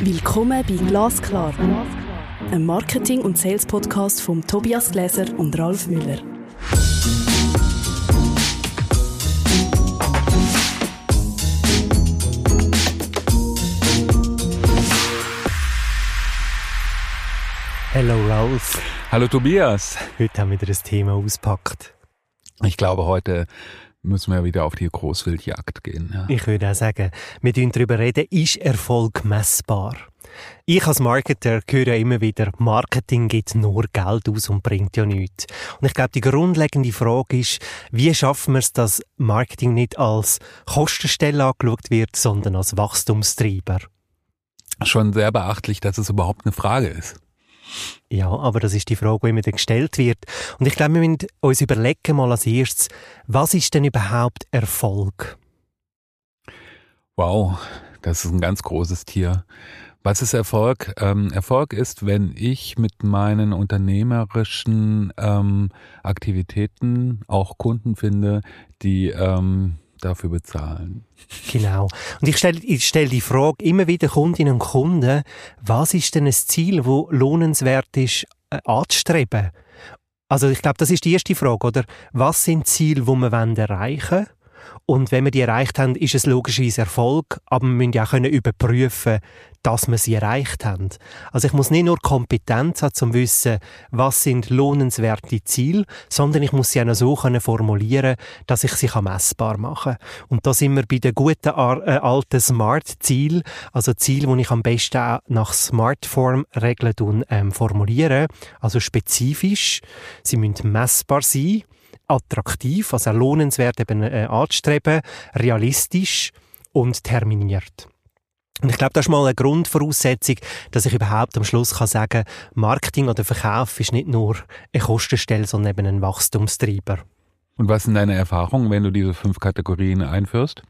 Willkommen bei Glasklar, einem Marketing- und Sales-Podcast von Tobias Gläser und Ralf Müller. Hallo Ralf. Hallo Tobias. Heute haben wir wieder ein Thema auspackt. Ich glaube, heute müssen wir wieder auf die Großwildjagd gehen. Ja. Ich würde auch sagen, wir reden darüber reden, ist Erfolg messbar? Ich als Marketer höre immer wieder, Marketing gibt nur Geld aus und bringt ja nichts. Und ich glaube, die grundlegende Frage ist, wie schaffen wir es, dass Marketing nicht als Kostenstelle angeschaut wird, sondern als Wachstumstreiber? Schon sehr beachtlich, dass es überhaupt eine Frage ist. Ja, aber das ist die Frage, die immer gestellt wird. Und ich glaube, wir müssen uns überlegen mal als erstes, was ist denn überhaupt Erfolg? Wow, das ist ein ganz großes Tier. Was ist Erfolg? Ähm, Erfolg ist, wenn ich mit meinen unternehmerischen ähm, Aktivitäten auch Kunden finde, die ähm, dafür bezahlen. Genau. Und ich stelle ich stell die Frage immer wieder Kundinnen und Kunden, was ist denn ein Ziel, wo lohnenswert ist äh, anzustreben? Also ich glaube, das ist die erste Frage, oder? Was sind Ziele, die wir erreichen wollen? Und wenn wir die erreicht haben, ist es logischerweise Erfolg, aber wir müssen ja auch überprüfen, dass wir sie erreicht haben. Also ich muss nicht nur Kompetenz haben, um zu wissen, was sind lohnenswerte Ziele, sondern ich muss sie auch noch so formulieren, dass ich sie messbar machen kann. Und da sind wir bei den guten äh, alten Smart-Ziel, also Ziel, die ich am besten auch nach Smart-Form-Regeln ähm, formuliere, also spezifisch. Sie müssen messbar sein attraktiv, also lohnenswert eben äh, anzustreben, realistisch und terminiert. Und ich glaube, das ist mal eine Grundvoraussetzung, dass ich überhaupt am Schluss kann sagen Marketing oder Verkauf ist nicht nur eine Kostenstelle, sondern eben ein Wachstumstreiber. Und was sind deine Erfahrungen, wenn du diese fünf Kategorien einführst?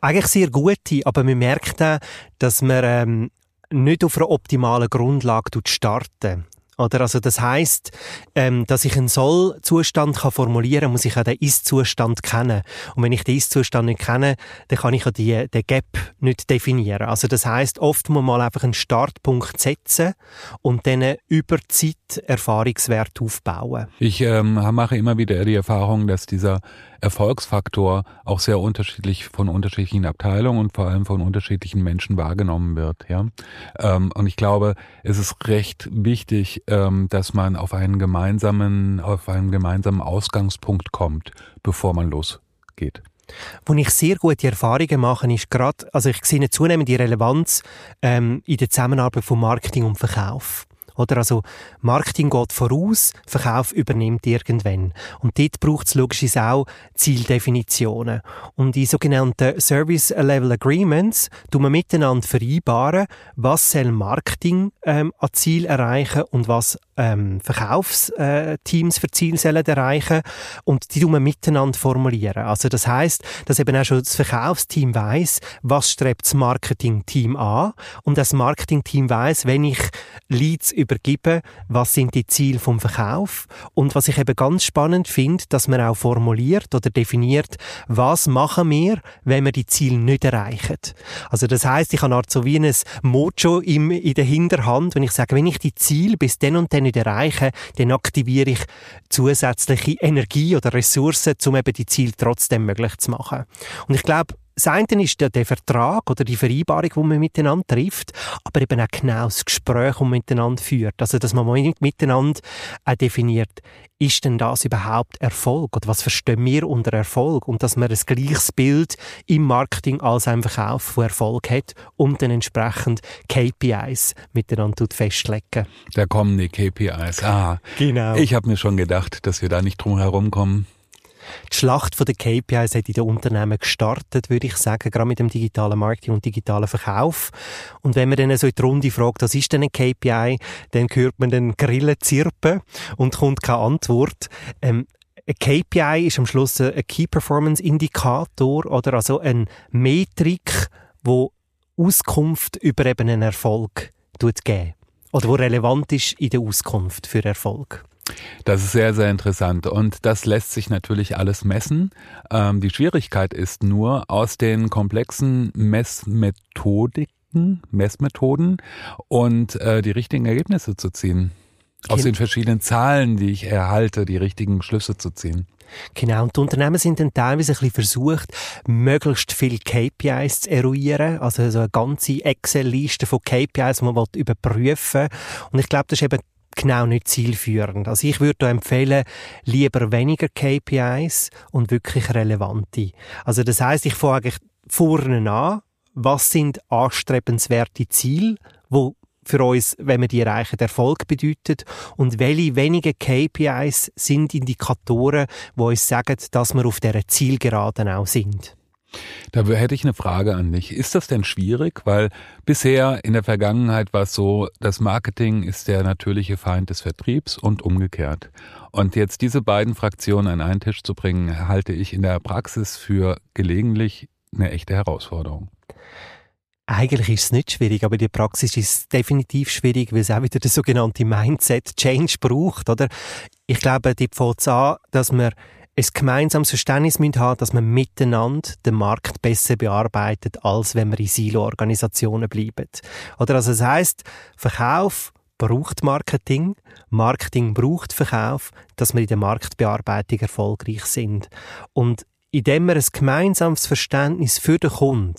Eigentlich sehr gute, aber man merkt auch, dass man ähm, nicht auf einer optimalen Grundlage starten. Oder also das heißt, ähm, dass ich einen Soll-Zustand kann formulieren, muss ich auch den Ist-Zustand kennen. Und wenn ich den Ist-Zustand nicht kenne, dann kann ich auch die, den Gap nicht definieren. Also das heißt, oft muss man mal einfach einen Startpunkt setzen und dann über Zeit Erfahrungswert aufbauen. Ich ähm, mache immer wieder die Erfahrung, dass dieser Erfolgsfaktor auch sehr unterschiedlich von unterschiedlichen Abteilungen und vor allem von unterschiedlichen Menschen wahrgenommen wird. Ja, ähm, und ich glaube, es ist recht wichtig, ähm, dass man auf einen gemeinsamen, auf einen gemeinsamen Ausgangspunkt kommt, bevor man losgeht. Wo ich sehr gute Erfahrungen mache, ist gerade, also ich sehe eine zunehmende Relevanz ähm, in der Zusammenarbeit von Marketing und Verkauf. Oder? Also, Marketing geht voraus, Verkauf übernimmt irgendwann. Und dort braucht es logischerweise auch Zieldefinitionen. Und in sogenannten Service Level Agreements tun wir miteinander vereinbaren, was soll Marketing ähm, an Ziel erreichen und was ähm, Verkaufsteams für Ziele sollen erreichen und die tun wir miteinander formulieren. Also das heißt, dass eben auch schon das Verkaufsteam weiß, was strebt das Marketingteam an und das Marketingteam weiß, wenn ich Leads übergebe, was sind die Ziele vom Verkauf und was ich eben ganz spannend finde, dass man auch formuliert oder definiert, was machen wir, wenn wir die Ziele nicht erreichen. Also das heißt, ich habe so wie ein Mojo in der Hinterhand, wenn ich sage, wenn ich die Ziele bis dann und dann nicht erreiche, dann aktiviere ich zusätzliche Energie oder Ressourcen, um eben die Ziele trotzdem möglich zu machen. Und ich glaube, das eine ist der, der Vertrag oder die Vereinbarung, die man miteinander trifft, aber eben auch genau das Gespräch, das man miteinander führt. Also, dass man miteinander auch definiert, ist denn das überhaupt Erfolg? Oder was verstehen wir unter Erfolg? Und dass man ein gleiches Bild im Marketing als ein Verkauf von Erfolg hat und dann entsprechend KPIs miteinander festlegen. Da kommen die KPIs. Ah, genau. Ich habe mir schon gedacht, dass wir da nicht drum herum kommen. Die Schlacht der KPIs hat in den Unternehmen gestartet, würde ich sagen, gerade mit dem digitalen Marketing und digitalen Verkauf. Und wenn man dann so in die Runde fragt, was ist denn ein KPI, dann hört man den Grillen zirpen und kommt keine Antwort. Ähm, ein KPI ist am Schluss ein Key Performance Indikator oder also eine Metrik, wo Auskunft über eben einen Erfolg geben oder wo relevant ist in der Auskunft für Erfolg. Das ist sehr, sehr interessant und das lässt sich natürlich alles messen. Ähm, die Schwierigkeit ist nur, aus den komplexen Messmethodiken, Messmethoden und äh, die richtigen Ergebnisse zu ziehen. Aus den verschiedenen Zahlen, die ich erhalte, die richtigen Schlüsse zu ziehen. Genau, und die Unternehmen sind dann teilweise ein bisschen versucht, möglichst viele KPIs zu eruieren, also so eine ganze Excel-Liste von KPIs, die man überprüfen will. Und ich glaube, das ist eben genau nicht zielführend. Also ich würde da empfehlen, lieber weniger KPIs und wirklich relevante. Also das heißt, ich frage vorne an, was sind anstrebenswerte Ziele, wo für uns, wenn wir die erreichen, Erfolg bedeutet und welche wenigen KPIs sind Indikatoren, die uns sagen, dass wir auf dieser Zielgeraden auch sind. Da hätte ich eine Frage an dich. Ist das denn schwierig? Weil bisher in der Vergangenheit war es so, das Marketing ist der natürliche Feind des Vertriebs und umgekehrt. Und jetzt diese beiden Fraktionen an einen Tisch zu bringen, halte ich in der Praxis für gelegentlich eine echte Herausforderung. Eigentlich ist es nicht schwierig, aber der Praxis ist definitiv schwierig, weil es auch wieder der sogenannte Mindset-Change braucht, oder? Ich glaube, die fängt an, dass wir ein gemeinsames Verständnis müssen haben, dass man miteinander den Markt besser bearbeitet, als wenn wir in Silo-Organisationen bleiben. Oder also das heißt, Verkauf braucht Marketing, Marketing braucht Verkauf, dass wir in der Marktbearbeitung erfolgreich sind. Und indem wir ein gemeinsames Verständnis für den Kunden,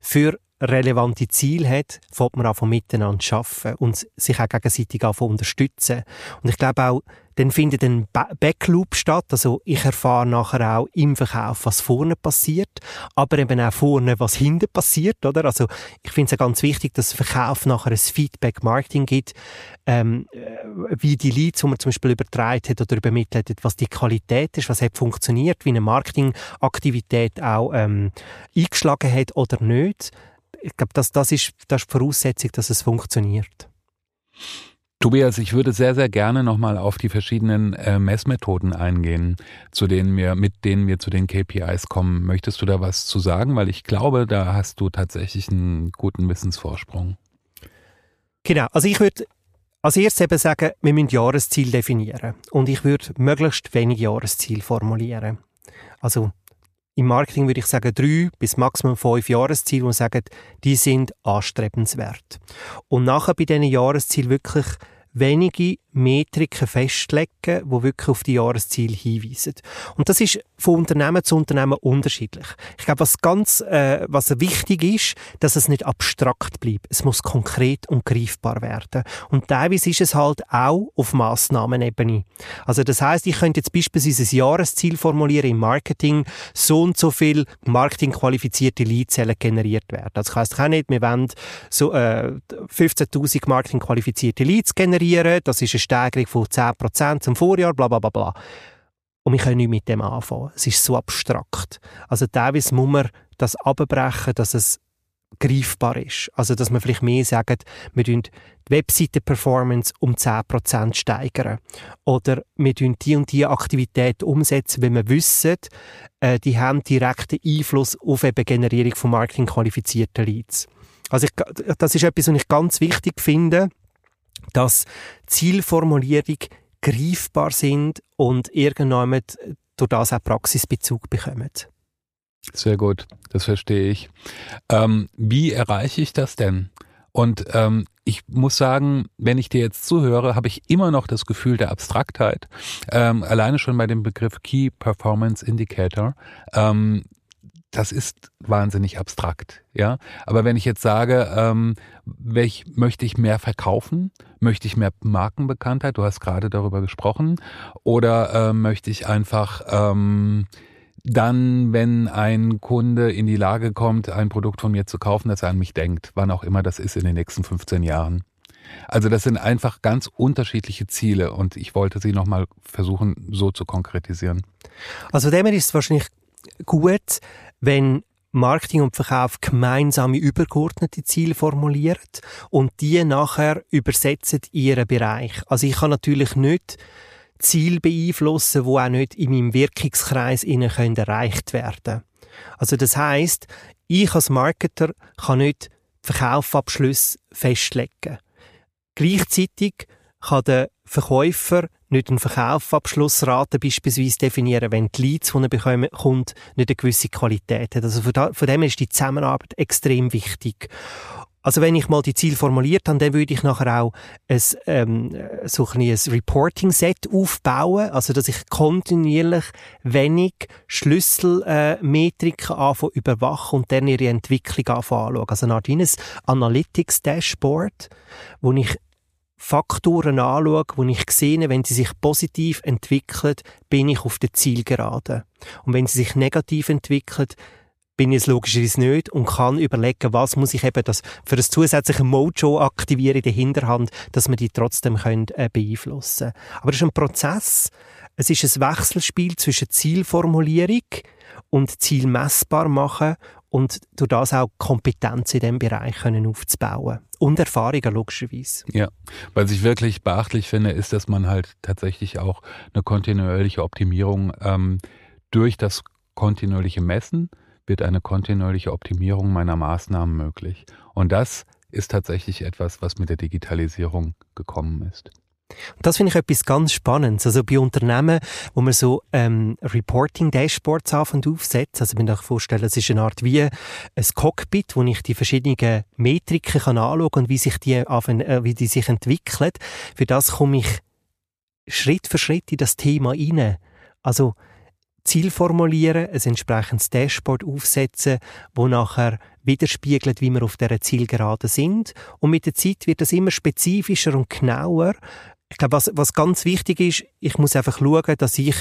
für relevante Ziele hat, fängt man an von miteinander zu arbeiten und sich auch gegenseitig an unterstützen. Und ich glaube auch, dann findet ein Backloop statt. Also ich erfahre nachher auch im Verkauf, was vorne passiert, aber eben auch vorne, was hinten passiert, oder? Also ich finde es ja ganz wichtig, dass Verkauf nachher ein Feedback-Marketing gibt, ähm, wie die Leads, die man zum Beispiel übertragen hat oder übermittelt hat, was die Qualität ist, was hat funktioniert, wie eine Marketingaktivität auch ähm, eingeschlagen hat oder nicht. Ich glaube, das, das, ist, das ist die Voraussetzung, dass es funktioniert. Tobias, ich würde sehr, sehr gerne nochmal auf die verschiedenen äh, Messmethoden eingehen, zu denen wir, mit denen wir zu den KPIs kommen. Möchtest du da was zu sagen? Weil ich glaube, da hast du tatsächlich einen guten Wissensvorsprung. Genau. Also ich würde als erstes eben sagen, wir müssen Jahresziel definieren. Und ich würde möglichst wenig Jahresziel formulieren. Also im Marketing würde ich sagen drei bis maximum fünf Jahresziele und sagen, die sind anstrebenswert. Und nachher bei diesen Jahreszielen wirklich wenige Metriken festlegen, wo wirklich auf die Jahresziele hinweisen. Und das ist von Unternehmen zu Unternehmen unterschiedlich. Ich glaube, was ganz, äh, was wichtig ist, dass es nicht abstrakt bleibt. Es muss konkret und greifbar werden. Und teilweise ist es halt auch auf Massnahmenebene. Also das heißt, ich könnte jetzt beispielsweise ein Jahresziel formulieren im Marketing, so und so viel marketingqualifizierte Leadzellen generiert werden. Also das heisst auch nicht, wir wollen so äh, 15.000 marketingqualifizierte Leads generieren. Das ist Steigerung von 10% zum Vorjahr, bla bla bla bla. Und wir können nicht mit dem anfangen. Es ist so abstrakt. Also teilweise muss man das abbrechen, dass es greifbar ist. Also, dass man vielleicht mehr sagt, wir die Webseiten-Performance um 10% steigern. Oder wir die und die Aktivität umsetzen, wenn wir wissen, äh, die haben direkten Einfluss auf die Generierung von marketingqualifizierten Leads. Also, ich, das ist etwas, was ich ganz wichtig finde, dass Zielformulierung greifbar sind und irgendwann durch das auch Praxisbezug bekommen. Sehr gut, das verstehe ich. Ähm, wie erreiche ich das denn? Und ähm, ich muss sagen, wenn ich dir jetzt zuhöre, habe ich immer noch das Gefühl der Abstraktheit. Ähm, alleine schon bei dem Begriff Key Performance Indicator. Ähm, das ist wahnsinnig abstrakt, ja. Aber wenn ich jetzt sage, ähm, welch, möchte ich mehr verkaufen, möchte ich mehr Markenbekanntheit, du hast gerade darüber gesprochen, oder äh, möchte ich einfach ähm, dann, wenn ein Kunde in die Lage kommt, ein Produkt von mir zu kaufen, dass er an mich denkt, wann auch immer das ist in den nächsten 15 Jahren. Also das sind einfach ganz unterschiedliche Ziele und ich wollte sie nochmal versuchen, so zu konkretisieren. Also dem ist es wahrscheinlich gut, wenn Marketing und Verkauf gemeinsame übergeordnete Ziele formuliert und die nachher übersetzen in ihren Bereich. Also ich kann natürlich nicht Ziel beeinflussen, wo auch nicht in meinem Wirkungskreis können erreicht werden. Also das heißt, ich als Marketer kann nicht Verkaufsabschlüsse festlegen. Gleichzeitig kann der Verkäufer nicht einen Verkaufsabschlussrate beispielsweise definieren, wenn die Leads, die er bekommt, nicht eine gewisse Qualität hat. Also von, da, von dem ist die Zusammenarbeit extrem wichtig. Also wenn ich mal die Ziele formuliert habe, dann würde ich nachher auch ein, ähm, so ein, ein Reporting-Set aufbauen, also dass ich kontinuierlich wenig Schlüsselmetriken äh, anfange überwachen und dann ihre Entwicklung anschaue. Also eine Art Analytics-Dashboard, wo ich Faktoren anschaue, wo ich sehe, wenn sie sich positiv entwickeln, bin ich auf der Zielgerade. Und wenn sie sich negativ entwickeln, bin ich es logischerweise nicht und kann überlegen, was muss ich eben das für das zusätzliche Mojo aktivieren in der Hinterhand, dass wir die trotzdem können, äh, beeinflussen Aber das ist ein Prozess. Es ist ein Wechselspiel zwischen Zielformulierung und Ziel messbar machen und durch das auch Kompetenz in diesem Bereich können aufzubauen. Und Erfahrungen logischerweise. Ja, was ich wirklich beachtlich finde, ist, dass man halt tatsächlich auch eine kontinuierliche Optimierung ähm, durch das kontinuierliche Messen wird eine kontinuierliche Optimierung meiner Maßnahmen möglich. Und das ist tatsächlich etwas, was mit der Digitalisierung gekommen ist. Das finde ich etwas ganz Spannendes. Also bei Unternehmen, wo man so ähm, Reporting-Dashboards aufsetzt, also ich mir vorstellen, es ist eine Art wie ein Cockpit, wo ich die verschiedenen Metriken kann anschauen und wie sich die, äh, wie die sich entwickeln. Für das komme ich Schritt für Schritt in das Thema rein. Also Ziel formulieren, ein entsprechendes Dashboard aufsetzen, wo nachher widerspiegelt, wie wir auf dieser Zielgerade sind. Und mit der Zeit wird das immer spezifischer und genauer, ich glaube, was, was ganz wichtig ist, ich muss einfach schauen, dass ich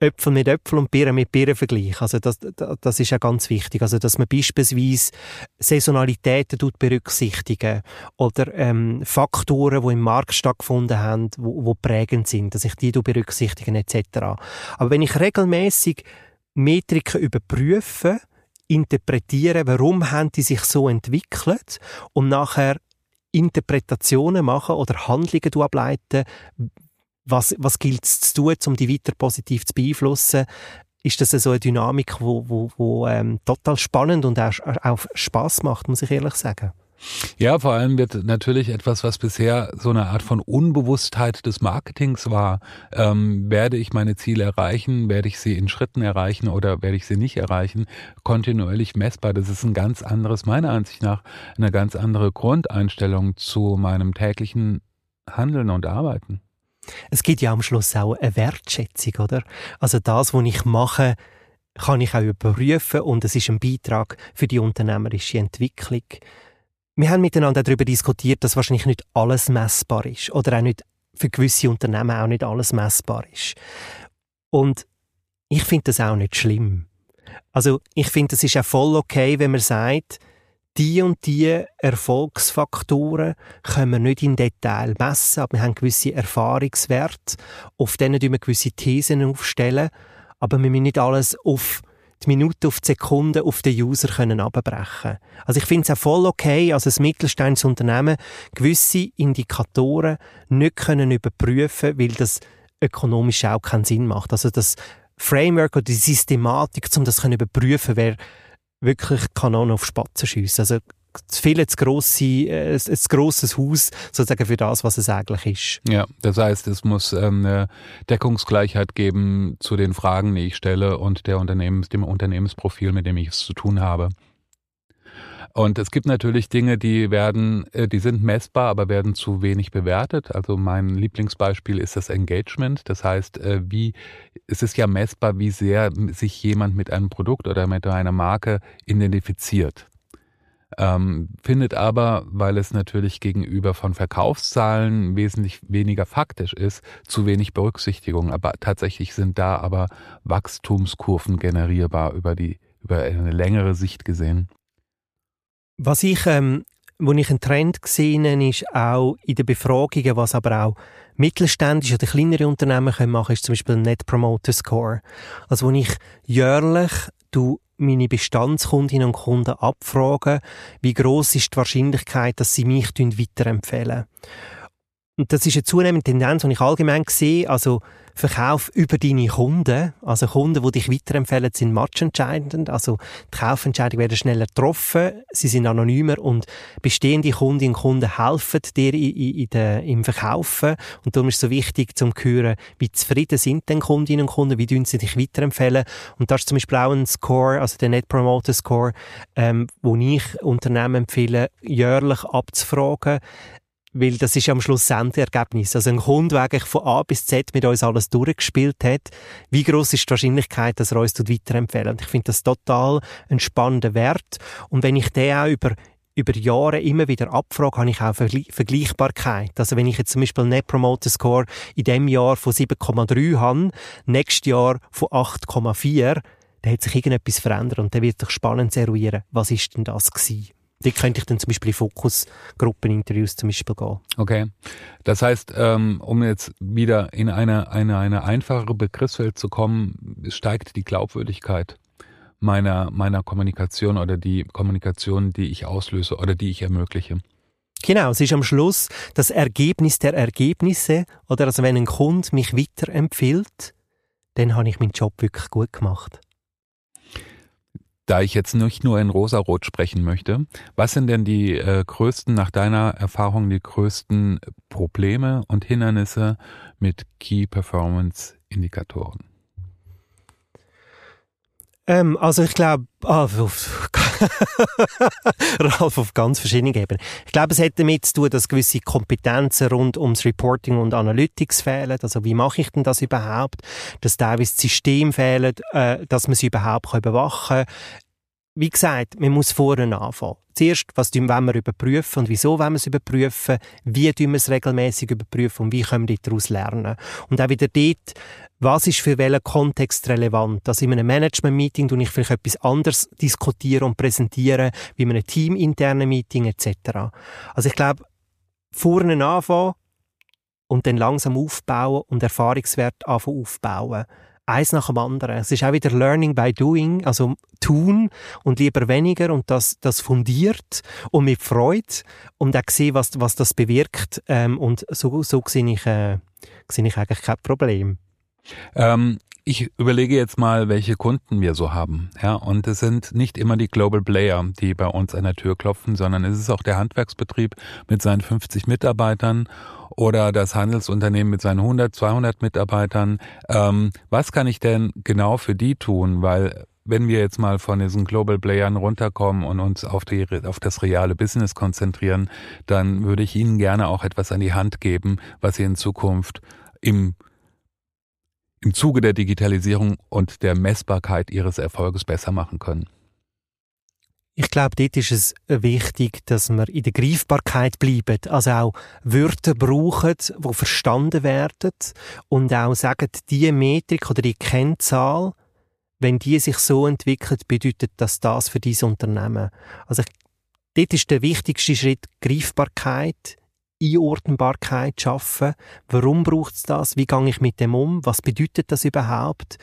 Äpfel mit Äpfel und Birnen mit Birnen vergleiche. Also das, das ist ja ganz wichtig. Also dass man beispielsweise Saisonalitäten berücksichtigen oder ähm, Faktoren, die im Markt stattgefunden haben, wo, wo prägend sind, dass ich die berücksichtigen etc. Aber wenn ich regelmäßig Metriken überprüfe, interpretiere, warum haben die sich so entwickelt und nachher Interpretationen machen oder Handlungen ableiten, was, was gilt es zu tun, um die weiter positiv zu beeinflussen, ist das so eine Dynamik, wo, wo, wo ähm, total spannend und auch, auch Spaß macht, muss ich ehrlich sagen. Ja, vor allem wird natürlich etwas, was bisher so eine Art von Unbewusstheit des Marketings war, ähm, werde ich meine Ziele erreichen, werde ich sie in Schritten erreichen oder werde ich sie nicht erreichen, kontinuierlich messbar. Das ist ein ganz anderes, meiner Ansicht nach, eine ganz andere Grundeinstellung zu meinem täglichen Handeln und Arbeiten. Es gibt ja am Schluss auch eine Wertschätzung, oder? Also das, was ich mache, kann ich auch überprüfen und es ist ein Beitrag für die unternehmerische Entwicklung. Wir haben miteinander darüber diskutiert, dass wahrscheinlich nicht alles messbar ist oder auch nicht für gewisse Unternehmen auch nicht alles messbar ist. Und ich finde das auch nicht schlimm. Also ich finde, es ist auch voll okay, wenn man sagt, die und die Erfolgsfaktoren können wir nicht im Detail messen, aber wir haben gewisse Erfahrungswerte, auf denen wir gewisse Thesen aufstellen, aber wir müssen nicht alles auf die Minute auf die Sekunde auf den User können abbrechen. Also ich finde es auch voll okay, als ein mittelständisches Unternehmen gewisse Indikatoren nicht können überprüfen, weil das ökonomisch auch keinen Sinn macht. Also das Framework oder die Systematik, um das zu überprüfen, wäre wirklich Kanonen auf Spatzen schiessen. Also viel zu grosse, äh, ein, ein grosses Haus sozusagen für das, was es eigentlich ist. Ja, das heißt, es muss ähm, eine Deckungsgleichheit geben zu den Fragen, die ich stelle und der Unternehmens, dem Unternehmensprofil, mit dem ich es zu tun habe. Und es gibt natürlich Dinge, die werden, äh, die sind messbar, aber werden zu wenig bewertet. Also mein Lieblingsbeispiel ist das Engagement. Das heißt, äh, wie, es ist ja messbar, wie sehr sich jemand mit einem Produkt oder mit einer Marke identifiziert. Ähm, findet aber, weil es natürlich gegenüber von Verkaufszahlen wesentlich weniger faktisch ist, zu wenig Berücksichtigung. Aber tatsächlich sind da aber Wachstumskurven generierbar über die über eine längere Sicht gesehen. Was ich, ähm, wo ich einen Trend gesehen ist auch in den Befragungen, was aber auch mittelständische oder kleinere Unternehmen können machen, ist zum Beispiel Net Promoter Score. Also wo ich jährlich du meine Bestandskundinnen und Kunden abfragen, wie groß ist die Wahrscheinlichkeit, dass sie mich weiterempfehlen. und das ist eine zunehmende Tendenz, die ich allgemein sehe, also Verkauf über deine Kunden, also Kunden, die dich weiterempfehlen, sind matchentscheidend, also die Kaufentscheidungen werden schneller getroffen, sie sind anonymer und bestehende Kundinnen und Kunden helfen dir in, in der, im Verkaufen. Und darum ist es so wichtig, zu hören, wie zufrieden sind denn Kundinnen und Kunden, wie sie dich weiterempfehlen. Und das ist zum Beispiel auch ein Score, also der Net Promoter Score, ähm, wo ich Unternehmen empfehle, jährlich abzufragen, weil das ist am Schluss das Endergebnis. Also ein Kunde, der eigentlich von A bis Z mit uns alles durchgespielt hat, wie groß ist die Wahrscheinlichkeit, dass er uns weiterempfehlen Und ich finde das total ein spannender Wert. Und wenn ich den auch über über Jahre immer wieder abfrage, habe ich auch Vergleichbarkeit. Also wenn ich jetzt zum Beispiel einen Net Promoter Score in dem Jahr von 7,3 habe, nächstes Jahr von 8,4, dann hat sich irgendetwas verändert und dann wird doch spannend eruieren, was ist denn das gewesen? Dort könnte ich dann zum Beispiel Fokusgruppeninterviews zum Beispiel gehen. Okay. Das heißt, ähm, um jetzt wieder in eine, eine, eine einfachere Begriffswelt zu kommen, steigt die Glaubwürdigkeit meiner, meiner Kommunikation oder die Kommunikation, die ich auslöse oder die ich ermögliche. Genau, es ist am Schluss das Ergebnis der Ergebnisse. Oder also wenn ein Kunde mich weiterempfiehlt, dann habe ich meinen Job wirklich gut gemacht. Da ich jetzt nicht nur in Rosarot sprechen möchte, was sind denn die äh, größten, nach deiner Erfahrung, die größten Probleme und Hindernisse mit Key Performance Indikatoren? Ähm, also ich glaube, ah, auf, Ralf, auf ganz verschiedenen Ebenen. Ich glaube, es hat damit zu tun, dass gewisse Kompetenzen rund ums Reporting und Analytics fehlen. Also wie mache ich denn das überhaupt? Dass teilweise das System fehlen, äh, dass man sie überhaupt überwachen kann. Wie gesagt, man muss vorne anfangen. Zuerst, was wollen wir überprüfen und wieso wollen wir es überprüfen? Wie tun wir es regelmäßig überprüfen und wie können wir daraus lernen? Und auch wieder dort, was ist für welchen Kontext relevant? Also in einem Management-Meeting ich vielleicht etwas anderes diskutieren und präsentieren, wie in einem teaminternen Meeting etc. Also ich glaube, vorne anfangen und dann langsam aufbauen und Erfahrungswert anfangen aufbauen. Eins nach dem anderen. Es ist auch wieder Learning by Doing, also tun und lieber weniger und das, das fundiert und mit Freude und auch sehen, was, was das bewirkt. Ähm, und so, so sehe ich, äh, sehe ich eigentlich kein Problem. Ähm, ich überlege jetzt mal, welche Kunden wir so haben. Ja, und es sind nicht immer die Global Player, die bei uns an der Tür klopfen, sondern es ist auch der Handwerksbetrieb mit seinen 50 Mitarbeitern oder das Handelsunternehmen mit seinen 100, 200 Mitarbeitern. Ähm, was kann ich denn genau für die tun? Weil wenn wir jetzt mal von diesen Global Playern runterkommen und uns auf, die, auf das reale Business konzentrieren, dann würde ich Ihnen gerne auch etwas an die Hand geben, was Sie in Zukunft im im Zuge der Digitalisierung und der Messbarkeit ihres Erfolges besser machen können? Ich glaube, dort ist es wichtig, dass wir in der Greifbarkeit bleiben. Also auch Wörter brauchen, die verstanden werden und auch sagen, die Metrik oder die Kennzahl, wenn die sich so entwickelt, bedeutet das das für dieses Unternehmen. Also dort ist der wichtigste Schritt Greifbarkeit, Einordnbarkeit schaffen. Warum braucht es das? Wie gehe ich mit dem um? Was bedeutet das überhaupt?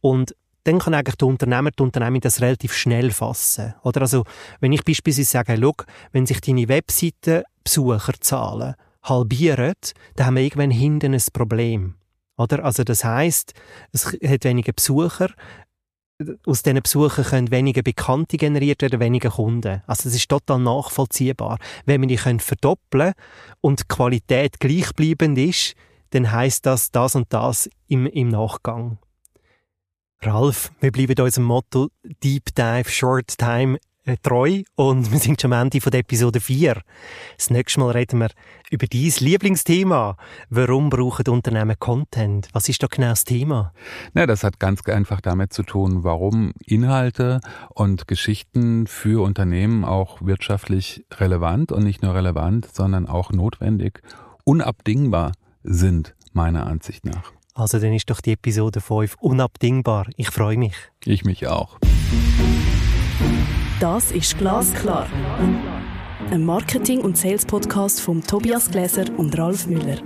Und dann kann eigentlich der Unternehmer, die Unternehmung das relativ schnell fassen. Oder also, wenn ich beispielsweise sage, hey, look, wenn sich deine Webseiten Besucherzahlen halbieren, dann haben wir irgendwann hinten ein Problem. Oder? Also das heißt, es hat weniger Besucher, aus diesen Besuchen können weniger Bekannte generiert werden, weniger Kunden. Also es ist total nachvollziehbar. Wenn wir die können verdoppeln und die Qualität gleichbleibend ist, dann heißt das das und das im, im Nachgang. Ralf, wir bleiben unserem Motto Deep Dive Short Time treu und wir sind schon am Ende von der Episode 4. Das nächste Mal reden wir über dein Lieblingsthema. Warum brauchen Unternehmen Content? Was ist da genau das Thema? Na, das hat ganz einfach damit zu tun, warum Inhalte und Geschichten für Unternehmen auch wirtschaftlich relevant und nicht nur relevant, sondern auch notwendig, unabdingbar sind, meiner Ansicht nach. Also dann ist doch die Episode 5 unabdingbar. Ich freue mich. Ich mich auch. Das ist Glasklar. Ein Marketing- und Sales-Podcast von Tobias Gläser und Ralf Müller.